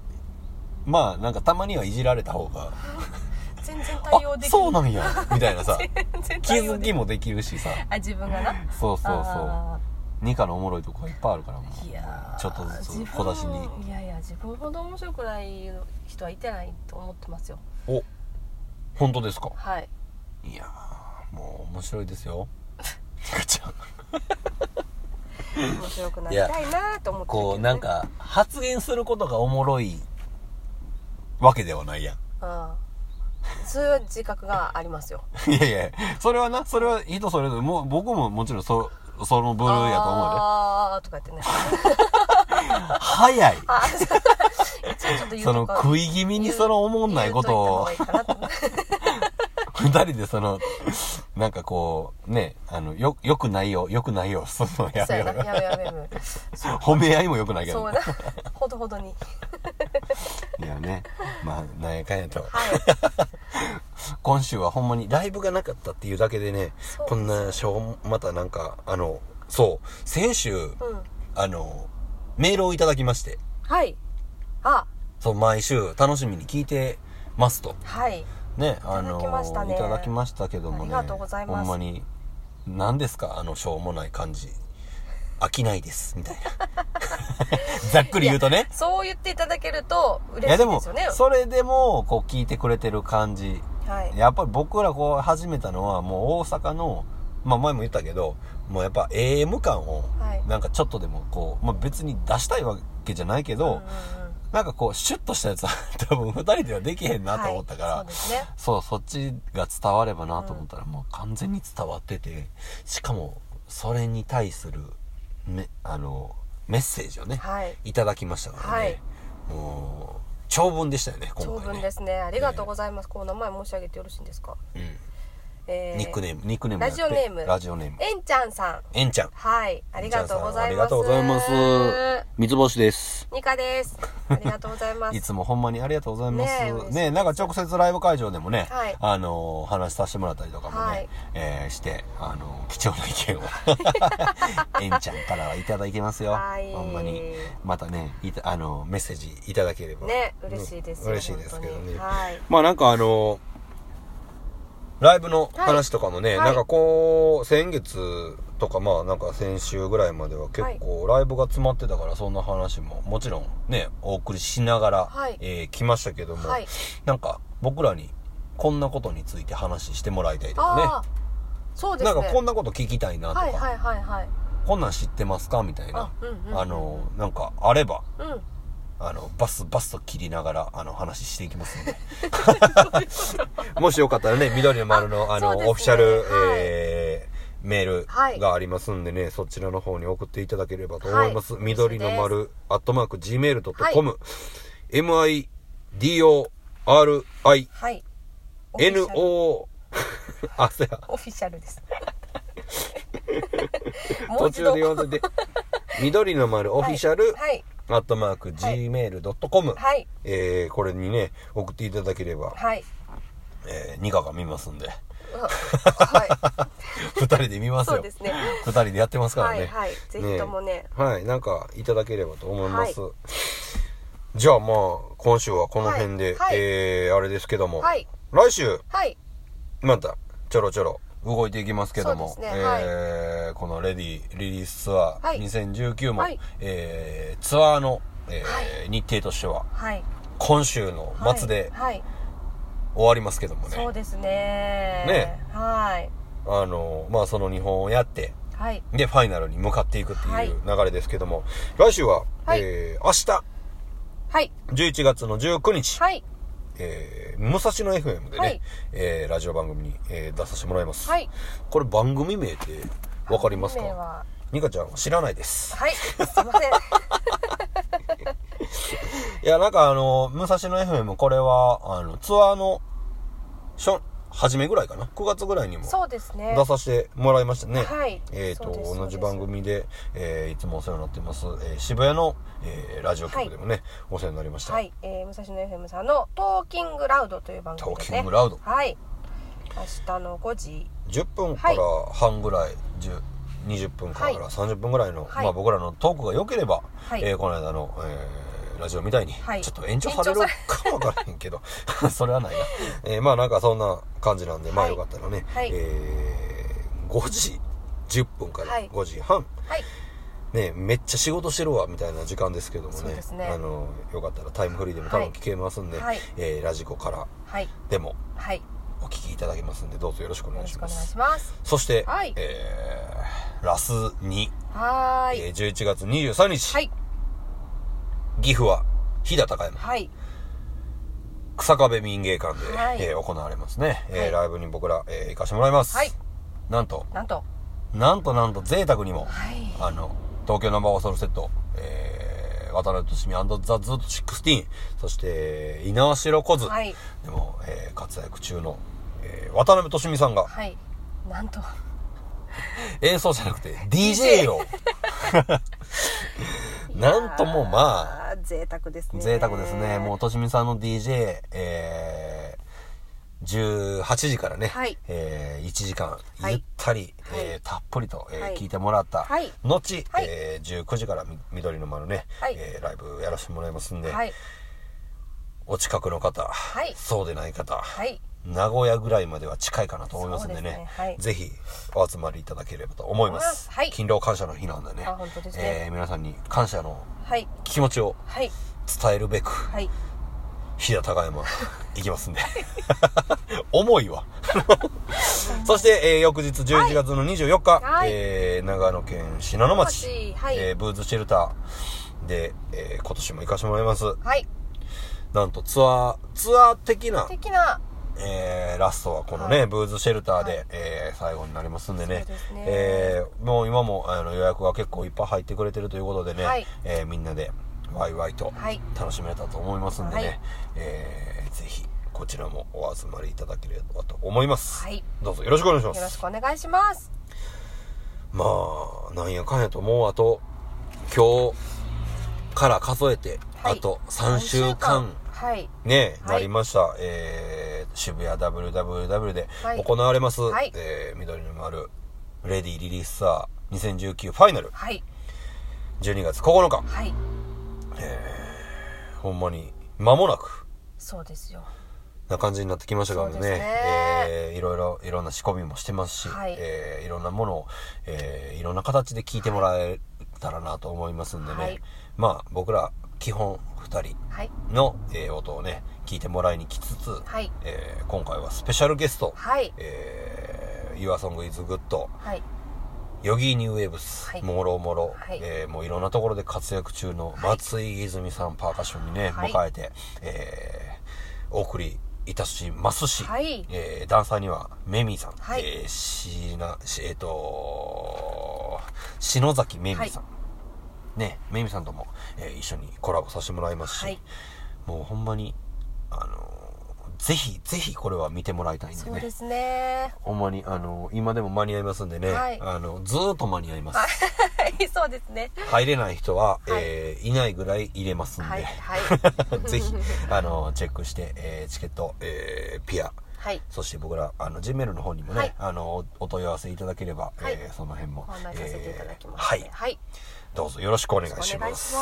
まあ、なんかたまにはいじられた方が、全然対応あで、きそうなんや、みたいなさ、気づきもできるしさ、あ自分がな？そうそうそう。あニカのおもろいとこがいっぱいあるからもーいやー。ちょっとずつ小出しに。いやいや自分ほど面白くない人はいてないと思ってますよ。う。お、本当ですか？はい。いやー、もう面白いですよ。ニカちゃん。面白くなりたいなと思ってね。こう、なんか、発言することがおもろいわけではないやん。ああそういう自覚がありますよ。いやいや、それはな、それは人それぞれ、もう僕ももちろんそ、その部類やと思うで。ああとか言ってね。早い。そう。一応ちょっと言うその食い気味にその思んないことを。言うといた方がいいかなと二人でその、なんかこう、ね、あの、よ、よくないよ、よくないよ、そのやめよそうやめやめやめ 褒め合いもよくないけど。そうや。な。ほどほどに。いやね、まあ、なんやかんやと。はい。今週はほんまにライブがなかったっていうだけでね、こんなしょう、またなんか、あの、そう、先週、うん。あの、メールをいただきまして、はい。あ。そう、毎週楽しみに聞いてますと。はいね、あの、いただきましたねいただきましたけどもね、ありがとうございますほんまに、何ですか？あの、しょうもない感じ。飽きないです、みたいな。ざっくり言うとね。そう言っていただけると嬉しいですよね、それでも、こう聞いてくれてる感じ。はいやっぱり僕らこう始めたのは、もう大阪の、まあ前も言ったけど、もうやっぱ AM 感をはい、なんかちょっとでもこう、まあ別に出したいわけじゃないけど、うんうんうんなんかこう、シュッとしたやつは 多分二人ではできへんなと思ったから、はい、そうね。そっちが伝わればなと思ったら、もう完全に伝わってて、しかも、それに対する、め、あの、メッセージをね、はい。いただきましたからね。はい。もう、長文でしたよね、今回ね。長文ですね。ありがとうございます、こう名前申し上げてよろしいんですか、うん。えーニックネーム、ニックネームラジオネームラジオネーム。えんちゃんさんえんちゃん。はいありがとうございますありがとうございます。三つ星です。ニカですありがとうございますいつもほんまにありがとうございます。ねねなんか直接ライブ会場でもね、はいあのー話させてもらったりとかもね、はいえーして、あのー貴重な意見を、えんちゃんからはいただいてますよ。はいほんまに。またね、いたあのーメッセージいただければ。ね嬉しいですよ嬉しいですけどね。はいまあなんかあのーライブの話とかもね、はい。なんかこう、先月とかまあなんか先週ぐらいまでは結構ライブが詰まってたからそんな話ももちろんね、お送りしながら、はい。えー来ましたけども、はい。なんか僕らにこんなことについて話してもらいたいとかね。そうですね。なんかこんなこと聞きたいなとか、はいはいはいはい。こんなん知ってますか？みたいな。あ、うんうんうん。あの、なんかあれば、うんあの、バスバスと切りながら、あの、話していきますんで。もしよかったらね、緑の丸の、あの、ね。オフィシャル、はい。えー、メールはい。がありますんでね、そちらの方に送っていただければと思います。はい。緑の丸、アットマーク、gmail.com、は midori, はい。no, あ、そうや。オフィシャルです。途中で読んでて、緑の丸、オフィシャル、はい。アットマーク、gmail.com、はい。えー、これにね、送っていただければ、はい。えー、ニカが見ますんで、は 二人で見まい。すよ。そうですね。二人でやってますからね。はいはい。ぜひともね。はい、なんかいただければと思います。じゃあまあ、今週はこの辺で、はいはいえー、あれですけども、はい。来週、はい。また、ちょろちょろ動いていきますけども、ねはい。えーこのレディリリースツアーはい。2019も、はい。えー、ツアーの、えーは日程としては、はい。今週の末で、はい。終わりますけどもね。そうですね。ね。はい。あの、まあその日本をやって、はい。で、ファイナルに向かっていくってはい。いう流れですけども、来週は、はい。えー、明日、はい。11月の19日、はいえー、武蔵野 FM でね、はい。えー、ラジオ番組に、えー出させてもらいます。はい。これ番組名ってわかりますか？ニカちゃんは知らないです。はい。すいません。いや、なんかあの、武蔵野 FM これは、あの、ツアーの、しょ、初めぐらいかな ?9 月ぐらいにもそうですね。出させてもらいましたね。はい。えっ、と同じ番組で、えーいつもお世話になってます、えー渋谷の、えーラジオ局でもね、お世話になりました。はい、えー、武蔵野 FM さんの「トーキングラウド」という番組ですね。トーキングラウド。はい。明日の5時。10分から半ぐらい、10 20分からはい。30分ぐらいの、はい。まあ僕らのトークが良ければ、はい。えーこの間の、えーラジオみたいに、はい。ちょっと延長されるかもわからへんけど、それはないな。えーまあなんかそんな感じなんで、まあはいよかったらね、はい。えー5時10分からはい。5時半、はい。ね、めっちゃ仕事してるわみたいな時間ですけどもねね。あのよかったらタイムフリーでも多分聞けますんで、はい。えーラジコからはい。でもお聞きいただけますんでどうぞよろしくお願いします。そして、はい。えーラス2、はーい。えー11月23日、はい岐阜は飛騨高山。はい。草壁民芸館で、はい。えー行われますね、えーはい。ライブに僕ら、えー行かせてもらいます、はい。なんとなんと。なんとなんと贅沢にも、はい。あの、東京ナンバーワンソウルセット、えー、渡辺俊美ザ・ズート16、そして、猪苗代小津、はい。でも、えー活躍中の、えー渡辺俊美さんがはい。なんと。演奏じゃなくて DJ を、なんともまあ、あ贅沢ですね。贅沢ですね。もう、としみさんの DJ、えー、18時からね、はい。えー、1時間、はい。ゆったり、はい。えーたっぷりと、えーはい。聞いてもらった、はい。後、はい。えー、19時からみ緑の丸ね、はい。えーライブやらせてもらいますんで、はい。お近くの方、はい。そうでない方、はい名古屋ぐらいまでは近いかなと思いますんでね、ね。はい。ぜひお集まりいただければと思います。はい。勤労感謝の日なんでね、ね。えー皆さんに感謝のはい。気持ちをはい。伝えるべく、はい。飛騨高山 行きますんで。重いわ。そして、えー翌日11月の24日、はい。えー長野県信濃町、はい。えーブーズシェルターで、えー今年も行かせてもらいます。はい。なんとツアーツアー的な、的なえーラストはこのね、はい。ブーズシェルターで、はい。えー最後になりますんでね。ですね。えーもう今もあの予約が結構いっぱい入ってくれてるということでね、はい。えーみんなでワイワイとはい。楽しめたと思いますんでね、はい。えーぜひこちらもお集まりいただければと思います、はい。どうぞよろしくお願いしまよろしすくお願いします。まあなんやかんやともうあと今日から数えて、はい。あと3週間はい。ね、はい。なりました。えー、渋谷 WWW ではい。行われます、はい。えー、緑の丸、レディリリースサー2019ファイナル、はい。12月9日。はい。ほんまに、間もなく、そうですよ。な感じになってきましたからね。ね。えー、いろいろ、いろんな仕込みもしてますし、はい。えー、いろんなものを、えー、いろんな形で聞いてもらえたらなと思いますんでね。はい。まあ、僕ら、基本2人はい。の、えー音をね、聞いてもらいに来つつ、はい。えー今回はスペシャルゲスト、はい。えー、Your Song is Good、はい。 Yogee New Waves、はい。もろもろ、はい。えーもういろんなところで活躍中の松井泉さん、パーカッションにね、はい。迎えて、えー、お送りいたしますし、はい。えーダンサーにはメミーさん、はい。えーしな、しえっ、と篠崎メミーさん、ね、メミさんとも、えー一緒にコラボさせてもらいますし、はい。もうほんまに、あのーぜひ、ぜひこれは見てもらいたいんでね。そうですね。ほんまに、あのー今でも間に合いますんでね、はい。あの、ずーっと間に合います。はい。そうですね。入れない人は、はい。えーいないぐらい入れますんで、はい。はい。ぜひ、あのーチェックして、えーチケット、えーピア、はい。そして僕ら、あの、ジメルの方にもね、はい。あの、おお問い合わせいただければ、はい。えーその辺も、ご案内させていただきます、えーはい。はいどうぞよろしくお願いおします。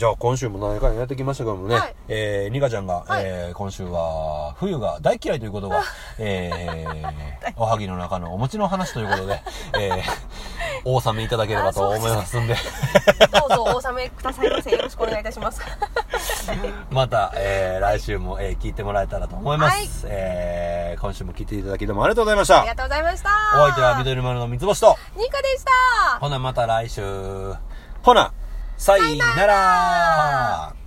じゃあ今週も何回かやってきましたけどもね、はい。えー、ニカちゃんが、はい。えー今週は冬が大嫌いということが、えー、おはぎの中のお餅の話ということで、えー、お納めいただければと思いますんで、どうぞお納めくださいませ。よろしくお願いいたします。また、えー、来週も、えー、聞いてもらえたらと思います。はい。えー、今週も聞いていただきどうもありがとうございました。あり。がとうございました。お相手は緑丸の三つ星と、ニカでした。ほなまた来週。ほな、さいなら。